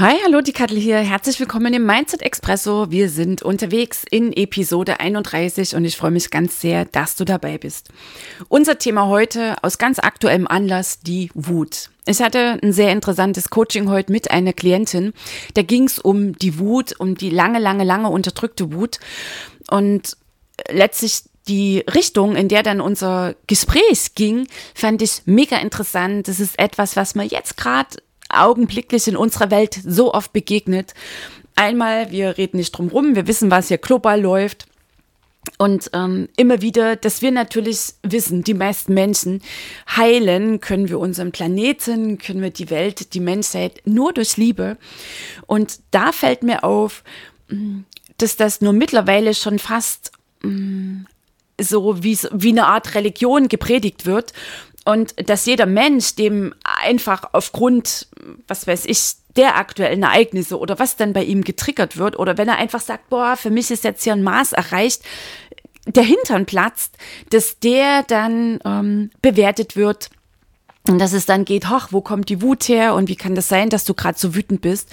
Hi, hallo, die Kattel hier. Herzlich willkommen im Mindset Expresso. Wir sind unterwegs in Episode 31 und ich freue mich ganz sehr, dass du dabei bist. Unser Thema heute aus ganz aktuellem Anlass, die Wut. Ich hatte ein sehr interessantes Coaching heute mit einer Klientin. Da ging es um die Wut, um die lange, lange, lange unterdrückte Wut und letztlich die Richtung, in der dann unser Gespräch ging, fand ich mega interessant. Das ist etwas, was mir jetzt gerade augenblicklich in unserer Welt so oft begegnet. Einmal, wir reden nicht drum rum, wir wissen, was hier global läuft. Und ähm, immer wieder, dass wir natürlich wissen, die meisten Menschen heilen können wir unseren Planeten, können wir die Welt, die Menschheit nur durch Liebe. Und da fällt mir auf, mm, dass das nur mittlerweile schon fast mm, so wie, wie eine Art Religion gepredigt wird und dass jeder Mensch dem einfach aufgrund, was weiß ich, der aktuellen Ereignisse oder was dann bei ihm getriggert wird oder wenn er einfach sagt, boah, für mich ist jetzt hier ein Maß erreicht, der Hintern platzt, dass der dann ähm, bewertet wird und dass es dann geht, ach, wo kommt die Wut her und wie kann das sein, dass du gerade so wütend bist?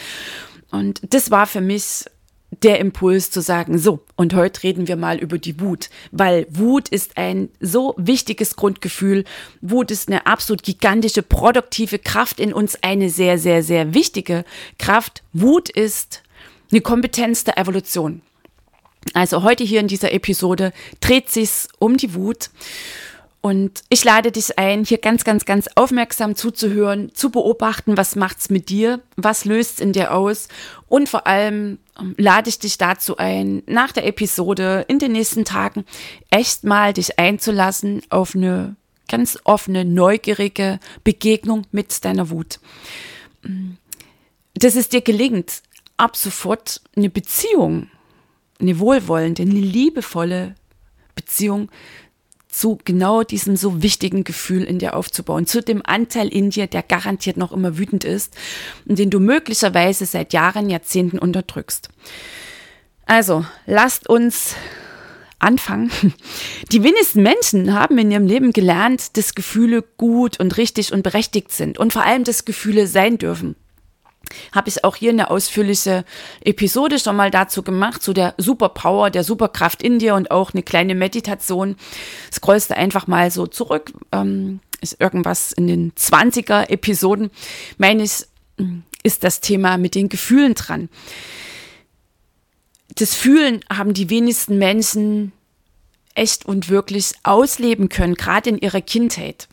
Und das war für mich der Impuls zu sagen, so, und heute reden wir mal über die Wut, weil Wut ist ein so wichtiges Grundgefühl. Wut ist eine absolut gigantische, produktive Kraft in uns, eine sehr, sehr, sehr wichtige Kraft. Wut ist eine Kompetenz der Evolution. Also heute hier in dieser Episode dreht sich's um die Wut. Und ich lade dich ein, hier ganz, ganz, ganz aufmerksam zuzuhören, zu beobachten, was macht's mit dir, was löst's in dir aus und vor allem ähm, lade ich dich dazu ein, nach der Episode in den nächsten Tagen echt mal dich einzulassen auf eine ganz offene, neugierige Begegnung mit deiner Wut. Dass es dir gelingt, ab sofort eine Beziehung, eine wohlwollende, eine liebevolle Beziehung zu genau diesem so wichtigen Gefühl in dir aufzubauen, zu dem Anteil in dir, der garantiert noch immer wütend ist und den du möglicherweise seit Jahren, Jahrzehnten unterdrückst. Also, lasst uns anfangen. Die wenigsten Menschen haben in ihrem Leben gelernt, dass Gefühle gut und richtig und berechtigt sind und vor allem, dass Gefühle sein dürfen habe ich auch hier eine ausführliche Episode schon mal dazu gemacht, zu der Superpower, der Superkraft in dir und auch eine kleine Meditation. Scrollst du einfach mal so zurück, ähm, ist irgendwas in den 20er Episoden, meine ich, ist das Thema mit den Gefühlen dran. Das Fühlen haben die wenigsten Menschen echt und wirklich ausleben können, gerade in ihrer Kindheit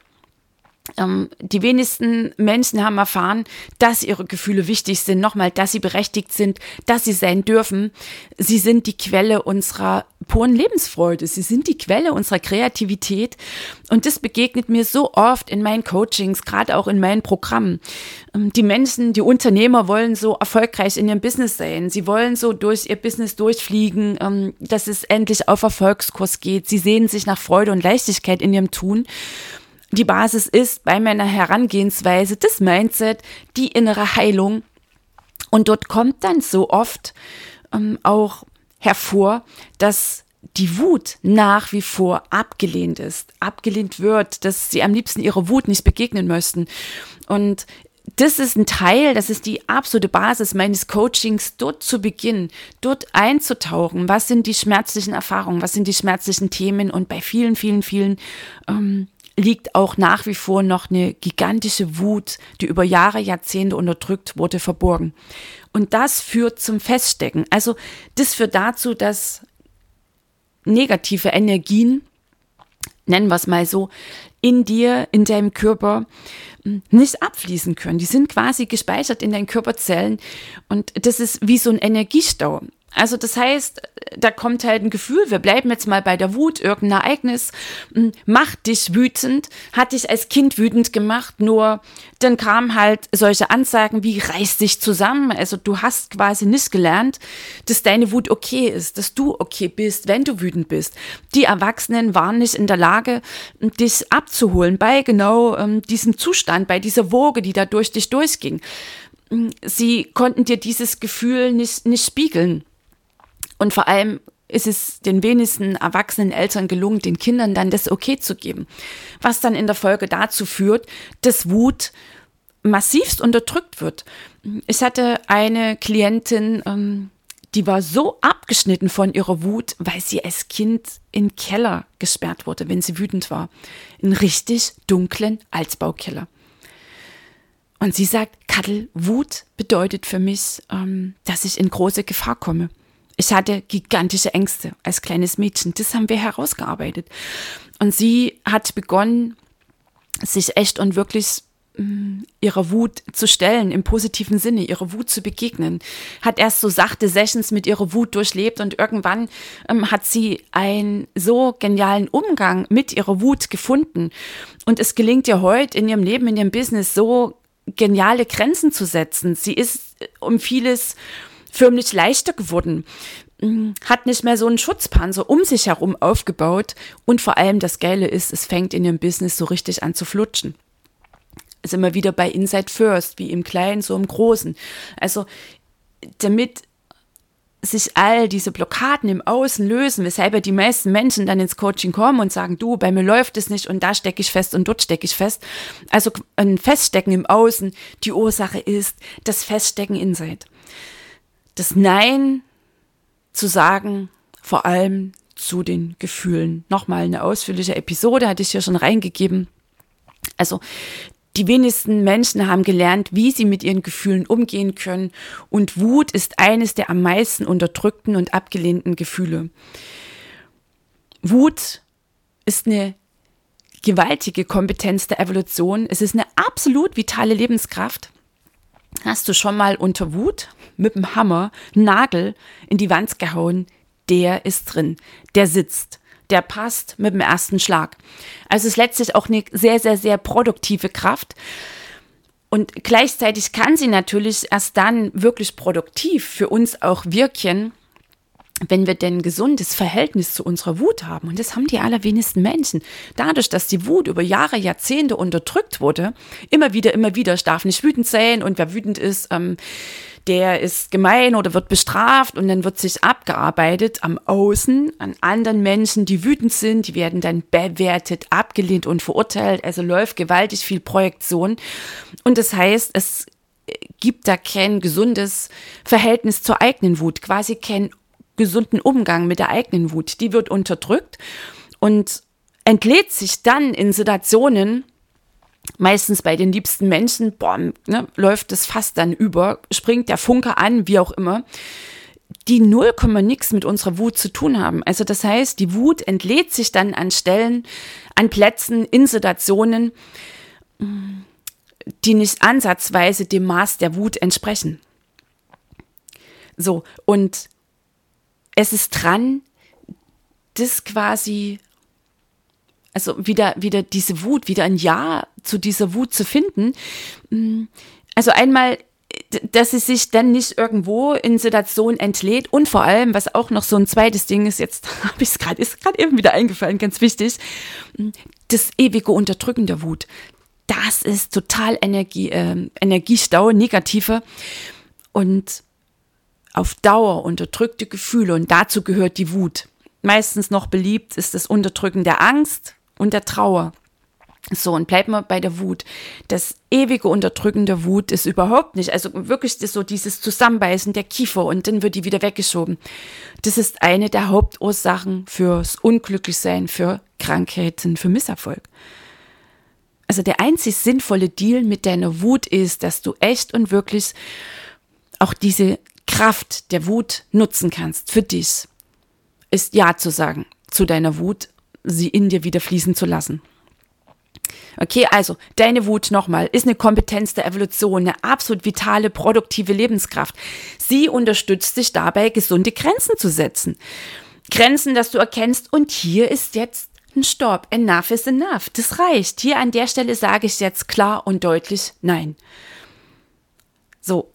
die wenigsten Menschen haben erfahren, dass ihre Gefühle wichtig sind, nochmal, dass sie berechtigt sind, dass sie sein dürfen. Sie sind die Quelle unserer puren Lebensfreude. Sie sind die Quelle unserer Kreativität. Und das begegnet mir so oft in meinen Coachings, gerade auch in meinen Programmen. Ähm, die Menschen, die Unternehmer wollen so erfolgreich in ihrem Business sein. Sie wollen so durch ihr Business durchfliegen, ähm, dass es endlich auf Erfolgskurs geht. Sie sehen sich nach Freude und Leichtigkeit in ihrem Tun die Basis ist bei meiner Herangehensweise das Mindset, die innere Heilung. Und dort kommt dann so oft ähm, auch hervor, dass die Wut nach wie vor abgelehnt ist, abgelehnt wird, dass sie am liebsten ihrer Wut nicht begegnen möchten. Und das ist ein Teil, das ist die absolute Basis meines Coachings, dort zu beginnen, dort einzutauchen. Was sind die schmerzlichen Erfahrungen, was sind die schmerzlichen Themen? Und bei vielen, vielen, vielen ähm, liegt auch nach wie vor noch eine gigantische Wut, die über Jahre, Jahrzehnte unterdrückt wurde, verborgen. Und das führt zum Feststecken. Also das führt dazu, dass negative Energien, nennen wir es mal so, in dir, in deinem Körper hm, nicht abfließen können. Die sind quasi gespeichert in deinen Körperzellen und das ist wie so ein Energiestau. Also das heißt, da kommt halt ein Gefühl, wir bleiben jetzt mal bei der Wut, irgendein Ereignis macht dich wütend, hat dich als Kind wütend gemacht, nur dann kamen halt solche Ansagen wie reiß dich zusammen. Also du hast quasi nicht gelernt, dass deine Wut okay ist, dass du okay bist, wenn du wütend bist. Die Erwachsenen waren nicht in der Lage, dich abzuholen bei genau ähm, diesem Zustand, bei dieser Woge, die da durch dich durchging. Sie konnten dir dieses Gefühl nicht, nicht spiegeln. Und vor allem ist es den wenigsten erwachsenen Eltern gelungen, den Kindern dann das Okay zu geben. Was dann in der Folge dazu führt, dass Wut massivst unterdrückt wird. Ich hatte eine Klientin, ähm, die war so abgeschnitten von ihrer Wut, weil sie als Kind in Keller gesperrt wurde, wenn sie wütend war. In richtig dunklen Altbaukeller. Und sie sagt, Kattel, Wut bedeutet für mich, ähm, dass ich in große Gefahr komme. Ich hatte gigantische Ängste als kleines Mädchen. Das haben wir herausgearbeitet. Und sie hat begonnen, sich echt und wirklich mm, ihrer Wut zu stellen, im positiven Sinne, ihrer Wut zu begegnen. Hat erst so sachte Sessions mit ihrer Wut durchlebt und irgendwann ähm, hat sie einen so genialen Umgang mit ihrer Wut gefunden. Und es gelingt ihr heute in ihrem Leben, in ihrem Business so geniale Grenzen zu setzen. Sie ist um vieles förmlich leichter geworden, mm, hat nicht mehr so einen Schutzpanzer um sich herum aufgebaut und vor allem das Geile ist, es fängt in ihrem Business so richtig an zu flutschen. Ist immer wieder bei Inside First, wie im Kleinen, so im Großen. Also, damit sich all diese Blockaden im Außen lösen, weshalb ja die meisten Menschen dann ins Coaching kommen und sagen, du, bei mir läuft es nicht und da stecke ich fest und dort stecke ich fest. Also ein Feststecken im Außen, die Ursache ist das Feststecken inside das Nein zu sagen, vor allem zu den Gefühlen. Nochmal eine ausführliche Episode hatte ich hier schon reingegeben. Also die wenigsten Menschen haben gelernt, wie sie mit ihren Gefühlen umgehen können. Und Wut ist eines der am meisten unterdrückten und abgelehnten Gefühle. Wut ist eine gewaltige Kompetenz der Evolution. Es ist eine absolut vitale Lebenskraft. Hast du schon mal unter Wut mit dem Hammer Nagel in die Wand gehauen? Der ist drin. Der sitzt. Der passt mit dem ersten Schlag. Also es ist letztlich auch eine sehr, sehr, sehr produktive Kraft. Und gleichzeitig kann sie natürlich erst dann wirklich produktiv für uns auch wirken, wenn wir denn ein gesundes Verhältnis zu unserer Wut haben, und das haben die allerwenigsten Menschen, dadurch, dass die Wut über Jahre, Jahrzehnte unterdrückt wurde, immer wieder, immer wieder, ich darf nicht wütend sein und wer wütend ist, ähm, der ist gemein oder wird bestraft und dann wird sich abgearbeitet am Außen an anderen Menschen, die wütend sind, die werden dann bewertet, abgelehnt und verurteilt, also läuft gewaltig viel Projektion. Und das heißt, es gibt da kein gesundes Verhältnis zur eigenen Wut, quasi kein gesunden Umgang mit der eigenen Wut. Die wird unterdrückt und entlädt sich dann in Situationen, meistens bei den liebsten Menschen, boah, ne, läuft das fast dann über, springt der Funke an, wie auch immer, die 0, nix mit unserer Wut zu tun haben. Also das heißt, die Wut entlädt sich dann an Stellen, an Plätzen, in Situationen, die nicht ansatzweise dem Maß der Wut entsprechen. So, und es ist dran, das quasi, also wieder, wieder diese Wut, wieder ein Ja zu dieser Wut zu finden. Mm, also einmal, dass sie sich dann nicht irgendwo in Situationen entlädt und vor allem, was auch noch so ein zweites Ding ist, jetzt habe ich es gerade, ist gerade eben wieder eingefallen, ganz wichtig, mm, das ewige Unterdrücken der Wut. Das ist total Energie, äh, Energiestau, negative. Und auf Dauer unterdrückte Gefühle und dazu gehört die Wut. Meistens noch beliebt ist das Unterdrücken der Angst und der Trauer. So, und bleibt mal bei der Wut. Das ewige Unterdrücken der Wut ist überhaupt nicht, also wirklich so dieses Zusammenbeißen der Kiefer und dann wird die wieder weggeschoben. Das ist eine der Hauptursachen fürs Unglücklichsein, für Krankheiten, für Misserfolg. Also der einzig sinnvolle Deal mit deiner Wut ist, dass du echt und wirklich auch diese Kraft der Wut nutzen kannst für dich, ist Ja zu sagen zu deiner Wut, sie in dir wieder fließen zu lassen. Okay, also deine Wut nochmal ist eine Kompetenz der Evolution, eine absolut vitale, produktive Lebenskraft. Sie unterstützt dich dabei, gesunde Grenzen zu setzen. Grenzen, dass du erkennst, und hier ist jetzt ein Stopp. Enough is enough. Das reicht. Hier an der Stelle sage ich jetzt klar und deutlich Nein. So,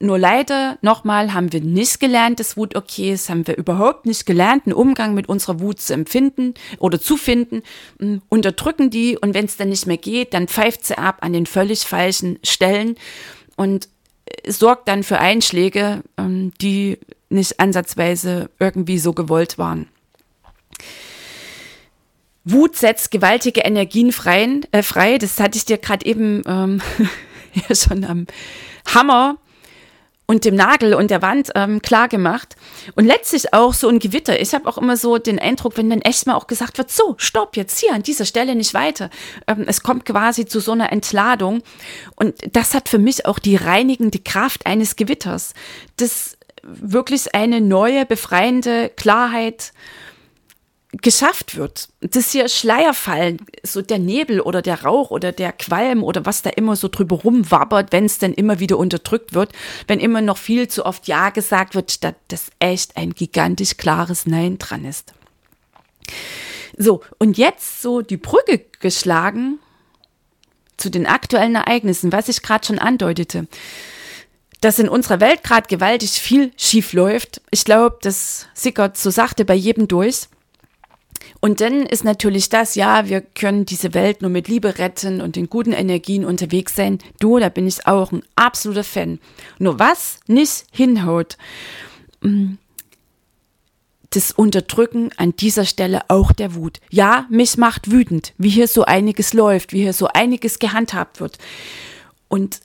nur leider, nochmal, haben wir nicht gelernt, dass Wut okay ist, haben wir überhaupt nicht gelernt, einen Umgang mit unserer Wut zu empfinden oder zu finden, hm, unterdrücken die und wenn es dann nicht mehr geht, dann pfeift sie ab an den völlig falschen Stellen und äh, sorgt dann für Einschläge, ähm, die nicht ansatzweise irgendwie so gewollt waren. Wut setzt gewaltige Energien frei, äh, frei. das hatte ich dir gerade eben ähm, ja schon am Hammer und dem Nagel und der Wand ähm, klar gemacht. Und letztlich auch so ein Gewitter. Ich habe auch immer so den Eindruck, wenn dann echt mal auch gesagt wird, so, stopp, jetzt hier an dieser Stelle nicht weiter. Ähm, es kommt quasi zu so einer Entladung. Und das hat für mich auch die reinigende Kraft eines Gewitters. Das wirklich eine neue, befreiende Klarheit geschafft wird. Das hier Schleierfallen, so der Nebel oder der Rauch oder der Qualm oder was da immer so drüber rumwabbert, wenn es dann immer wieder unterdrückt wird, wenn immer noch viel zu oft Ja gesagt wird, statt dass echt ein gigantisch klares Nein dran ist. So, und jetzt so die Brücke geschlagen zu den aktuellen Ereignissen, was ich gerade schon andeutete dass in unserer Welt gerade gewaltig viel schief läuft. Ich glaube, das sickert so sachte bei jedem durch. Und dann ist natürlich das, ja, wir können diese Welt nur mit Liebe retten und in guten Energien unterwegs sein. Du, da bin ich auch ein absoluter Fan. Nur was nicht hinhaut, mm, das Unterdrücken an dieser Stelle auch der Wut. Ja, mich macht wütend, wie hier so einiges läuft, wie hier so einiges gehandhabt wird. Und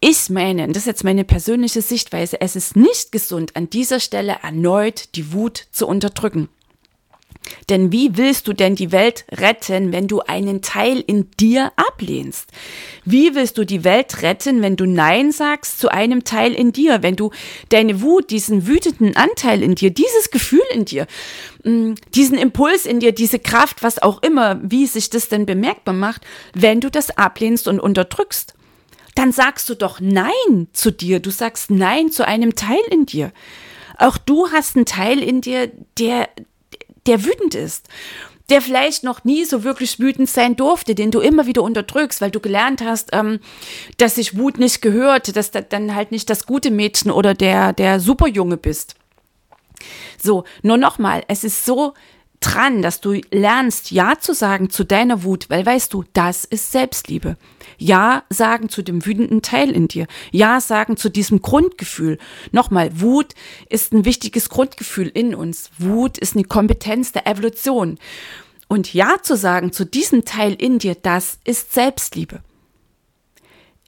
ich meine, das ist jetzt meine persönliche Sichtweise, es ist nicht gesund, an dieser Stelle erneut die Wut zu unterdrücken. Denn wie willst du denn die Welt retten, wenn du einen Teil in dir ablehnst? Wie willst du die Welt retten, wenn du Nein sagst zu einem Teil in dir, wenn du deine Wut, diesen wütenden Anteil in dir, dieses Gefühl in dir, mm, diesen Impuls in dir, diese Kraft, was auch immer, wie sich das denn bemerkbar macht, wenn du das ablehnst und unterdrückst? Dann sagst du doch Nein zu dir, du sagst Nein zu einem Teil in dir. Auch du hast einen Teil in dir, der, der wütend ist, der vielleicht noch nie so wirklich wütend sein durfte, den du immer wieder unterdrückst, weil du gelernt hast, ähm, dass sich Wut nicht gehört, dass du dann halt nicht das gute Mädchen oder der, der Superjunge bist. So, nur nochmal, es ist so dran, dass du lernst, Ja zu sagen zu deiner Wut, weil weißt du, das ist Selbstliebe. Ja sagen zu dem wütenden Teil in dir. Ja sagen zu diesem Grundgefühl. Nochmal, Wut ist ein wichtiges Grundgefühl in uns. Wut ist eine Kompetenz der Evolution. Und Ja zu sagen zu diesem Teil in dir, das ist Selbstliebe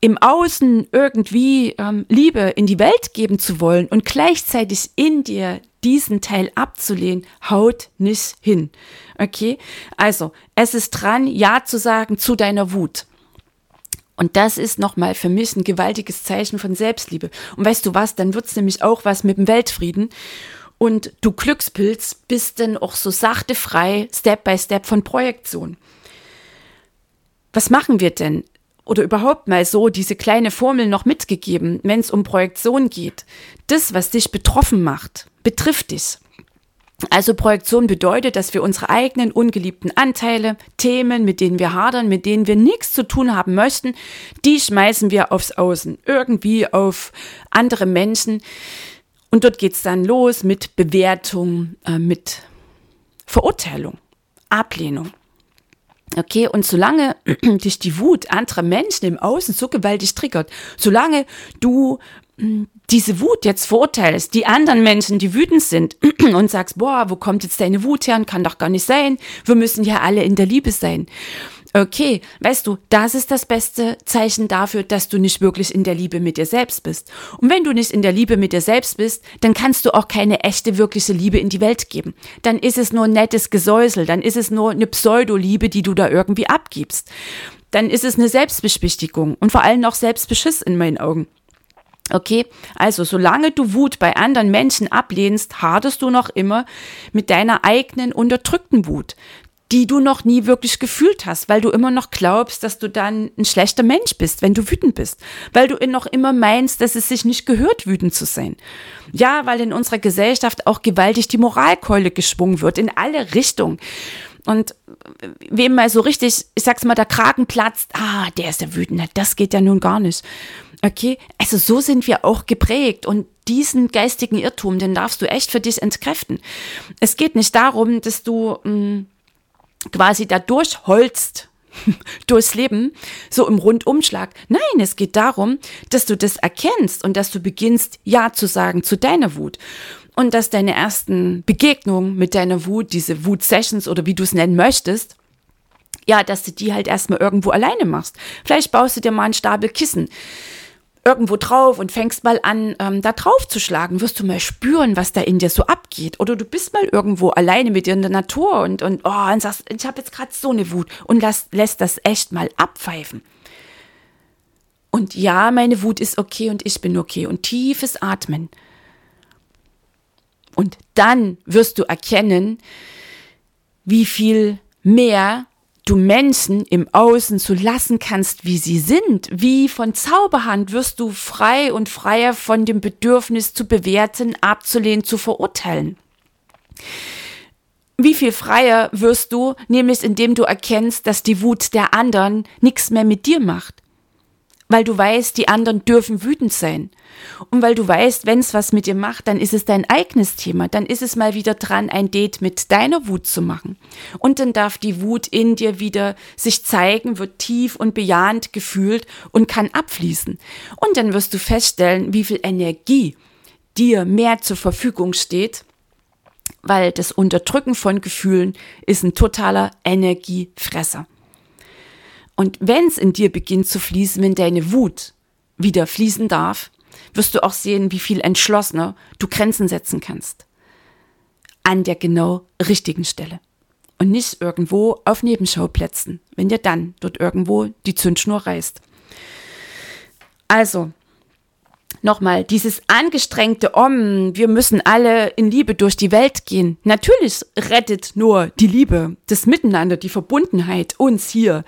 im Außen irgendwie ähm, Liebe in die Welt geben zu wollen und gleichzeitig in dir diesen Teil abzulehnen, haut nicht hin. Okay? Also, es ist dran, Ja zu sagen zu deiner Wut. Und das ist nochmal für mich ein gewaltiges Zeichen von Selbstliebe. Und weißt du was, dann wird's nämlich auch was mit dem Weltfrieden. Und du Glückspilz bist dann auch so sachte frei, Step by Step von Projektion. Was machen wir denn? Oder überhaupt mal so diese kleine Formel noch mitgegeben, wenn es um Projektion geht. Das, was dich betroffen macht, betrifft dich. Also Projektion bedeutet, dass wir unsere eigenen ungeliebten Anteile, Themen, mit denen wir hadern, mit denen wir nichts zu tun haben möchten, die schmeißen wir aufs Außen, irgendwie auf andere Menschen. Und dort geht's dann los mit Bewertung, äh, mit Verurteilung, Ablehnung. Okay, und solange dich die Wut anderer Menschen im Außen so gewaltig triggert, solange du hm, diese Wut jetzt verurteilst, die anderen Menschen, die wütend sind und sagst, boah, wo kommt jetzt deine Wut her? Kann doch gar nicht sein. Wir müssen ja alle in der Liebe sein. Okay, weißt du, das ist das beste Zeichen dafür, dass du nicht wirklich in der Liebe mit dir selbst bist. Und wenn du nicht in der Liebe mit dir selbst bist, dann kannst du auch keine echte, wirkliche Liebe in die Welt geben. Dann ist es nur nettes Gesäusel, dann ist es nur eine Pseudoliebe, die du da irgendwie abgibst. Dann ist es eine Selbstbeschwichtigung und vor allem auch Selbstbeschiss in meinen Augen. Okay, also solange du Wut bei anderen Menschen ablehnst, haderst du noch immer mit deiner eigenen unterdrückten Wut die du noch nie wirklich gefühlt hast, weil du immer noch glaubst, dass du dann ein schlechter Mensch bist, wenn du wütend bist, weil du noch immer meinst, dass es sich nicht gehört, wütend zu sein. Ja, weil in unserer Gesellschaft auch gewaltig die Moralkeule geschwungen wird, in alle Richtungen. Und wem mal so richtig, ich sag's mal, der Kragen platzt, ah, der ist der Wütende, das geht ja nun gar nicht. Okay, also so sind wir auch geprägt und diesen geistigen Irrtum, den darfst du echt für dich entkräften. Es geht nicht darum, dass du mh, mm, quasi da durchholzt durchs Leben, so im Rundumschlag. Nein, es geht darum, dass du das erkennst und dass du beginnst, Ja zu sagen zu deiner Wut. Und dass deine ersten Begegnungen mit deiner Wut, diese Wut-Sessions oder wie du es nennen möchtest, ja, dass du die halt erstmal irgendwo alleine machst. Vielleicht baust du dir mal einen Stapel Kissen irgendwo drauf und fängst mal an, ähm, da drauf zu schlagen, wirst du mal spüren, was da in dir so abgeht. Oder du bist mal irgendwo alleine mit dir in der Natur und, und, oh, und sagst, ich habe jetzt gerade so eine Wut und lass, lässt das echt mal abpfeifen. Und ja, meine Wut ist okay und ich bin okay und tiefes Atmen. Und dann wirst du erkennen, wie viel mehr du Menschen im Außen so lassen kannst, wie sie sind. Wie von Zauberhand wirst du frei und freier von dem Bedürfnis zu bewerten, abzulehnen, zu verurteilen. Wie viel freier wirst du, nämlich indem du erkennst, dass die Wut der anderen nichts mehr mit dir macht weil du weißt, die anderen dürfen wütend sein. Und weil du weißt, wenn es was mit dir macht, dann ist es dein eigenes Thema. Dann ist es mal wieder dran, ein Date mit deiner Wut zu machen. Und dann darf die Wut in dir wieder sich zeigen, wird tief und bejahend gefühlt und kann abfließen. Und dann wirst du feststellen, wie viel Energie dir mehr zur Verfügung steht, weil das Unterdrücken von Gefühlen ist ein totaler Energiefresser. Und wenn es in dir beginnt zu fließen, wenn deine Wut wieder fließen darf, wirst du auch sehen, wie viel entschlossener du Grenzen setzen kannst. An der genau richtigen Stelle. Und nicht irgendwo auf Nebenschauplätzen, wenn dir dann dort irgendwo die Zündschnur reißt. Also, nochmal, dieses angestrengte Om, wir müssen alle in Liebe durch die Welt gehen. Natürlich rettet nur die Liebe, das Miteinander, die Verbundenheit uns hier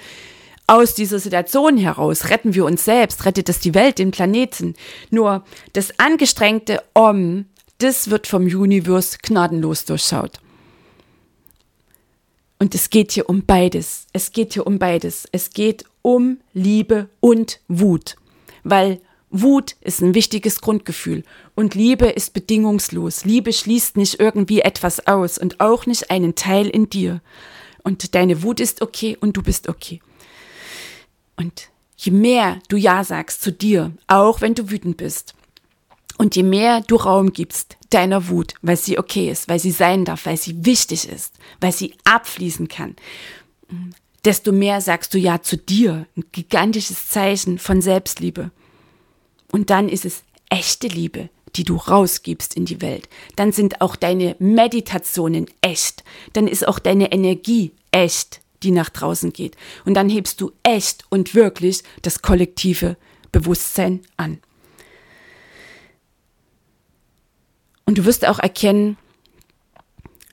aus dieser Situation heraus retten wir uns selbst, rettet es die Welt, den Planeten. Nur das angestrengte Om, das wird vom Universe gnadenlos durchschaut. Und es geht hier um beides. Es geht hier um beides. Es geht um Liebe und Wut. Weil Wut ist ein wichtiges Grundgefühl und Liebe ist bedingungslos. Liebe schließt nicht irgendwie etwas aus und auch nicht einen Teil in dir. Und deine Wut ist okay und du bist okay. Und je mehr du Ja sagst zu dir, auch wenn du wütend bist, und je mehr du Raum gibst deiner Wut, weil sie okay ist, weil sie sein darf, weil sie wichtig ist, weil sie abfließen kann, desto mehr sagst du Ja zu dir. Ein gigantisches Zeichen von Selbstliebe. Und dann ist es echte Liebe, die du rausgibst in die Welt. Dann sind auch deine Meditationen echt. Dann ist auch deine Energie echt die nach draußen geht. Und dann hebst du echt und wirklich das kollektive Bewusstsein an. Und du wirst auch erkennen,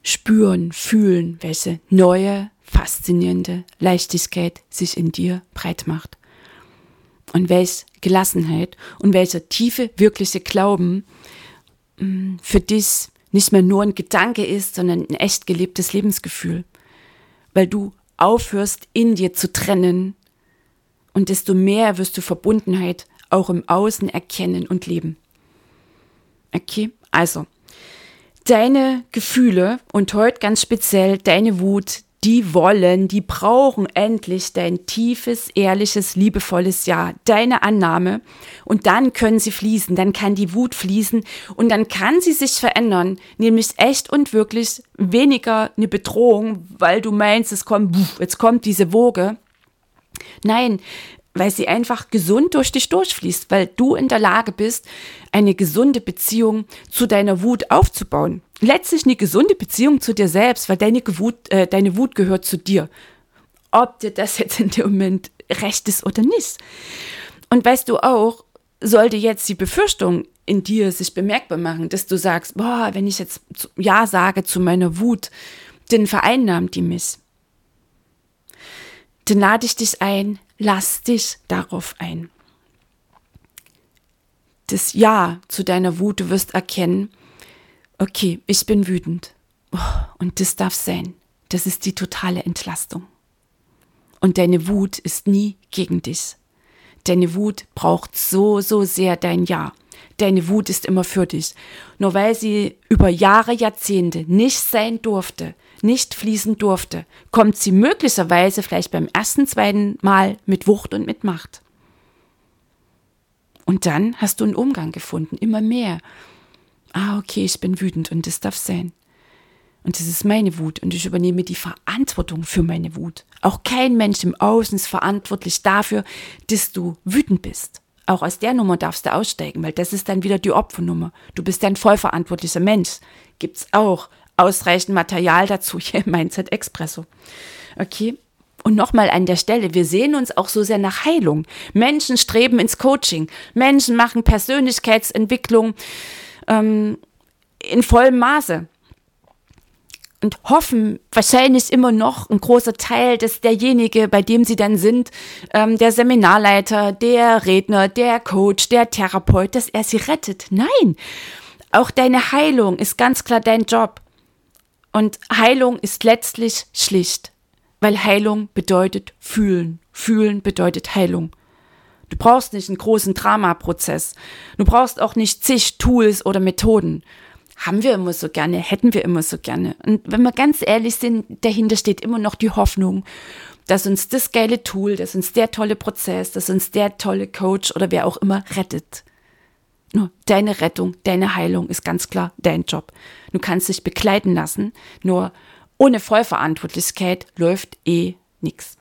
spüren, fühlen, welche neue, faszinierende Leichtigkeit sich in dir breit macht. Und welche Gelassenheit und welcher tiefe, wirkliche Glauben mm, für dich nicht mehr nur ein Gedanke ist, sondern ein echt gelebtes Lebensgefühl. Weil du aufhörst, in dir zu trennen, und desto mehr wirst du Verbundenheit auch im Außen erkennen und leben. Okay, also deine Gefühle und heute ganz speziell deine Wut, die wollen, die brauchen endlich dein tiefes, ehrliches, liebevolles Ja, deine Annahme. Und dann können sie fließen, dann kann die Wut fließen und dann kann sie sich verändern, nämlich echt und wirklich weniger eine Bedrohung, weil du meinst, es kommt, jetzt kommt diese Woge. Nein, weil sie einfach gesund durch dich durchfließt, weil du in der Lage bist, eine gesunde Beziehung zu deiner Wut aufzubauen. Letztlich eine gesunde Beziehung zu dir selbst, weil deine Wut, äh, deine Wut gehört zu dir. Ob dir das jetzt in dem Moment recht ist oder nicht. Und weißt du auch, sollte jetzt die Befürchtung in dir sich bemerkbar machen, dass du sagst, boah, wenn ich jetzt Ja sage zu meiner Wut, dann vereinnahmt die mich. dann lade ich dich ein, lass dich darauf ein. Das Ja zu deiner Wut, du wirst erkennen, okay, ich bin wütend. Oh, und das darf sein. Das ist die totale Entlastung. Und deine Wut ist nie gegen dich. Deine Wut braucht so, so sehr dein Ja. Deine Wut ist immer für dich. Nur weil sie über Jahre, Jahrzehnte nicht sein durfte, nicht fließen durfte, kommt sie möglicherweise vielleicht beim ersten, zweiten Mal mit Wucht und mit Macht. Und dann hast du einen Umgang gefunden, immer mehr. Ah, okay, ich bin wütend und das darf sein. Und das ist meine Wut und ich übernehme die Verantwortung für meine Wut. Auch kein Mensch im Außen ist verantwortlich dafür, dass du wütend bist. Auch aus der Nummer darfst du aussteigen, weil das ist dann wieder die Opfernummer. Du bist ein vollverantwortlicher Mensch. Gibt's auch ausreichend Material dazu hier im Mindset Expresso. Okay? Und nochmal an der Stelle, wir sehen uns auch so sehr nach Heilung. Menschen streben ins Coaching. Menschen machen Persönlichkeitsentwicklung ähm, in vollem Maße und hoffen wahrscheinlich immer noch ein großer Teil, dass derjenige, bei dem sie dann sind, ähm, der Seminarleiter, der Redner, der Coach, der Therapeut, dass er sie rettet. Nein, auch deine Heilung ist ganz klar dein Job. Und Heilung ist letztlich schlicht, weil Heilung bedeutet fühlen. Fühlen bedeutet Heilung. Du brauchst nicht einen großen Dramaprozess. Du brauchst auch nicht zig Tools oder Methoden haben wir immer so gerne, hätten wir immer so gerne. Und wenn wir ganz ehrlich sind, dahinter steht immer noch die Hoffnung, dass uns das geile Tool, dass uns der tolle Prozess, dass uns der tolle Coach oder wer auch immer rettet. Nur deine Rettung, deine Heilung ist ganz klar dein Job. Du kannst dich begleiten lassen, nur ohne Vollverantwortlichkeit läuft eh nichts.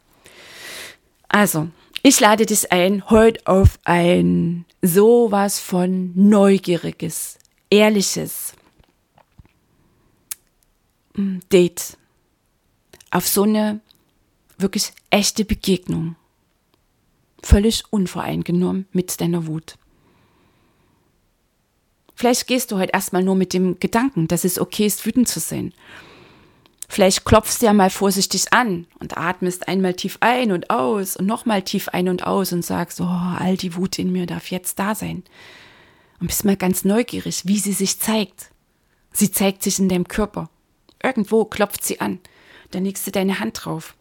Also, ich lade dich ein heute auf ein sowas von neugieriges, ehrliches, Date, auf so eine wirklich echte Begegnung. Völlig unvoreingenommen mit deiner Wut. Vielleicht gehst du heute erstmal nur mit dem Gedanken, dass es okay ist, wütend zu sein. Vielleicht klopfst du ja mal vorsichtig an und atmest einmal tief ein und aus und nochmal tief ein und aus und sagst, oh, all die Wut in mir darf jetzt da sein. Und bist mal ganz neugierig, wie sie sich zeigt. Sie zeigt sich in deinem Körper. Irgendwo klopft sie an. Dann legst du deine Hand drauf.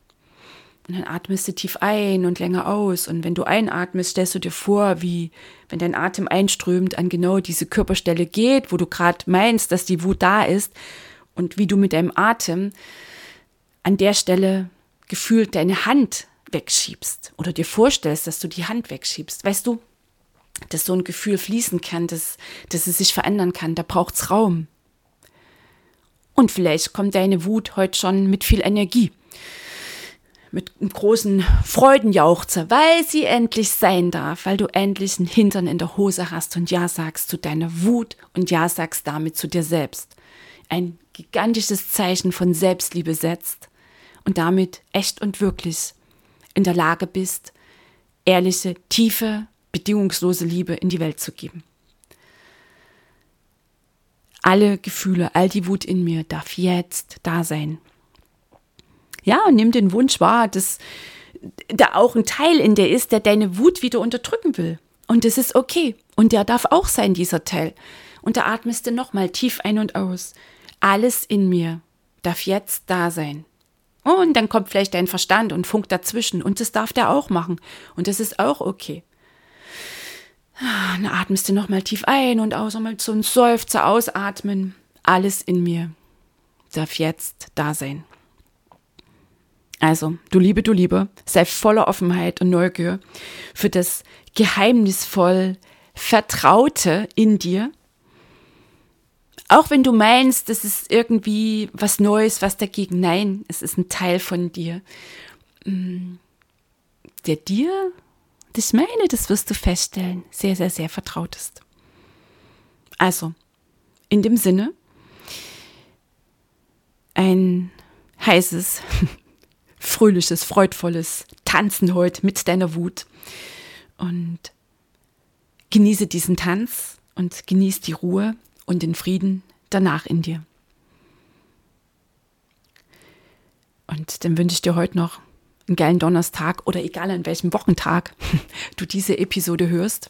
Und dann atmest du tief ein und länger aus. Und wenn du einatmest, stellst du dir vor, wie, wenn dein Atem einströmt, an genau diese Körperstelle geht, wo du gerade meinst, dass die Wut da ist. Und wie du mit deinem Atem an der Stelle gefühlt deine Hand wegschiebst. Oder dir vorstellst, dass du die Hand wegschiebst. Weißt du, dass so ein Gefühl fließen kann, dass, dass es sich verändern kann. Da braucht es Raum. Und vielleicht kommt deine Wut heute schon mit viel Energie. Mit einem großen Freudenjauchzer, weil sie endlich sein darf, weil du endlich einen Hintern in der Hose hast und Ja sagst zu deiner Wut und Ja sagst damit zu dir selbst. Ein gigantisches Zeichen von Selbstliebe setzt und damit echt und wirklich in der Lage bist, ehrliche, tiefe, bedingungslose Liebe in die Welt zu geben alle Gefühle, all die Wut in mir darf jetzt da sein. Ja, und nimm den Wunsch wahr, dass da auch ein Teil in dir ist, der deine Wut wieder unterdrücken will. Und das ist okay. Und der darf auch sein, dieser Teil. Und da atmest du nochmal tief ein und aus. Alles in mir darf jetzt da sein. Und dann kommt vielleicht dein Verstand und funkt dazwischen. Und das darf der auch machen. Und das ist auch okay. Dann atmest du nochmal tief ein und aus, nochmal so ein Seufzer ausatmen. Alles in mir darf jetzt da sein. Also, du Liebe, du Liebe, sei voller Offenheit und Neugier für das geheimnisvoll Vertraute in dir. Auch wenn du meinst, das ist irgendwie was Neues, was dagegen. Nein, es ist ein Teil von dir, mm, der dir ich meine, das wirst du feststellen, sehr, sehr, sehr vertraut ist. Also, in dem Sinne, ein heißes, fröhliches, freudvolles Tanzen heute mit deiner Wut und genieße diesen Tanz und genieße die Ruhe und den Frieden danach in dir. Und dann wünsche ich dir heute noch einen geilen Donnerstag oder egal an welchem Wochentag du diese Episode hörst.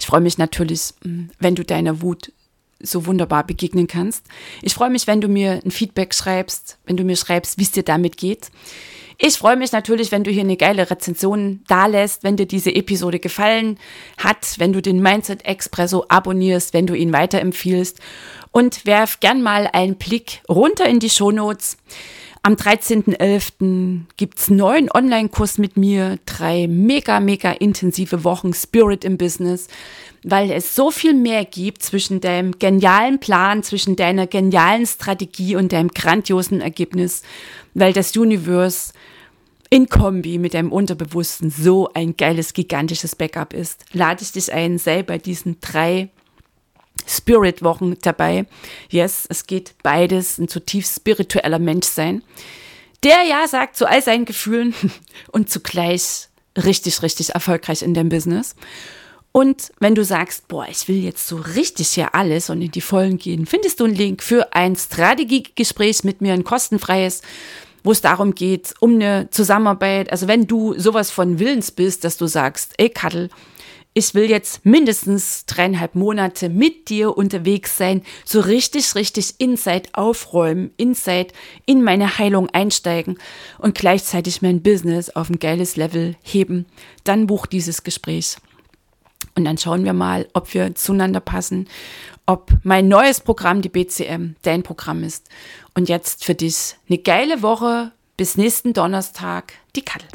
Ich freue mich natürlich, mm, wenn du deiner Wut so wunderbar begegnen kannst. Ich freue mich, wenn du mir ein Feedback schreibst, wenn du mir schreibst, wie es dir damit geht. Ich freue mich natürlich, wenn du hier eine geile Rezension dalässt, wenn dir diese Episode gefallen hat, wenn du den Mindset Expresso abonnierst, wenn du ihn weiterempfiehlst und werf gern mal einen Blick runter in die Shownotes. Am 13.11. gibt's neuen Online-Kurs mit mir, drei mega, mega intensive Wochen Spirit im Business, weil es so viel mehr gibt zwischen deinem genialen Plan, zwischen deiner genialen Strategie und deinem grandiosen Ergebnis, weil das Universe in Kombi mit deinem Unterbewussten so ein geiles, gigantisches Backup ist, lade ich dich ein, sei bei diesen drei Spirit-Wochen dabei. Yes, es geht beides, ein zutiefst spiritueller Mensch sein, der ja sagt zu all seinen Gefühlen und zugleich richtig, richtig erfolgreich in dem Business. Und wenn du sagst, boah, ich will jetzt so richtig hier alles und in die Vollen gehen, findest du einen Link für ein Strategiegespräch mit mir, ein kostenfreies wo es darum geht, um eine Zusammenarbeit. Also wenn du sowas von Willens bist, dass du sagst, ey Kattel, ich will jetzt mindestens dreieinhalb Monate mit dir unterwegs sein, so richtig, richtig Inside aufräumen, Inside in meine Heilung einsteigen und gleichzeitig mein Business auf ein geiles Level heben, dann buch dieses Gespräch. Und dann schauen wir mal, ob wir zueinander passen, ob mein neues Programm, die BCM, dein Programm ist. Und jetzt für dich eine geile Woche. Bis nächsten Donnerstag, die Kattel.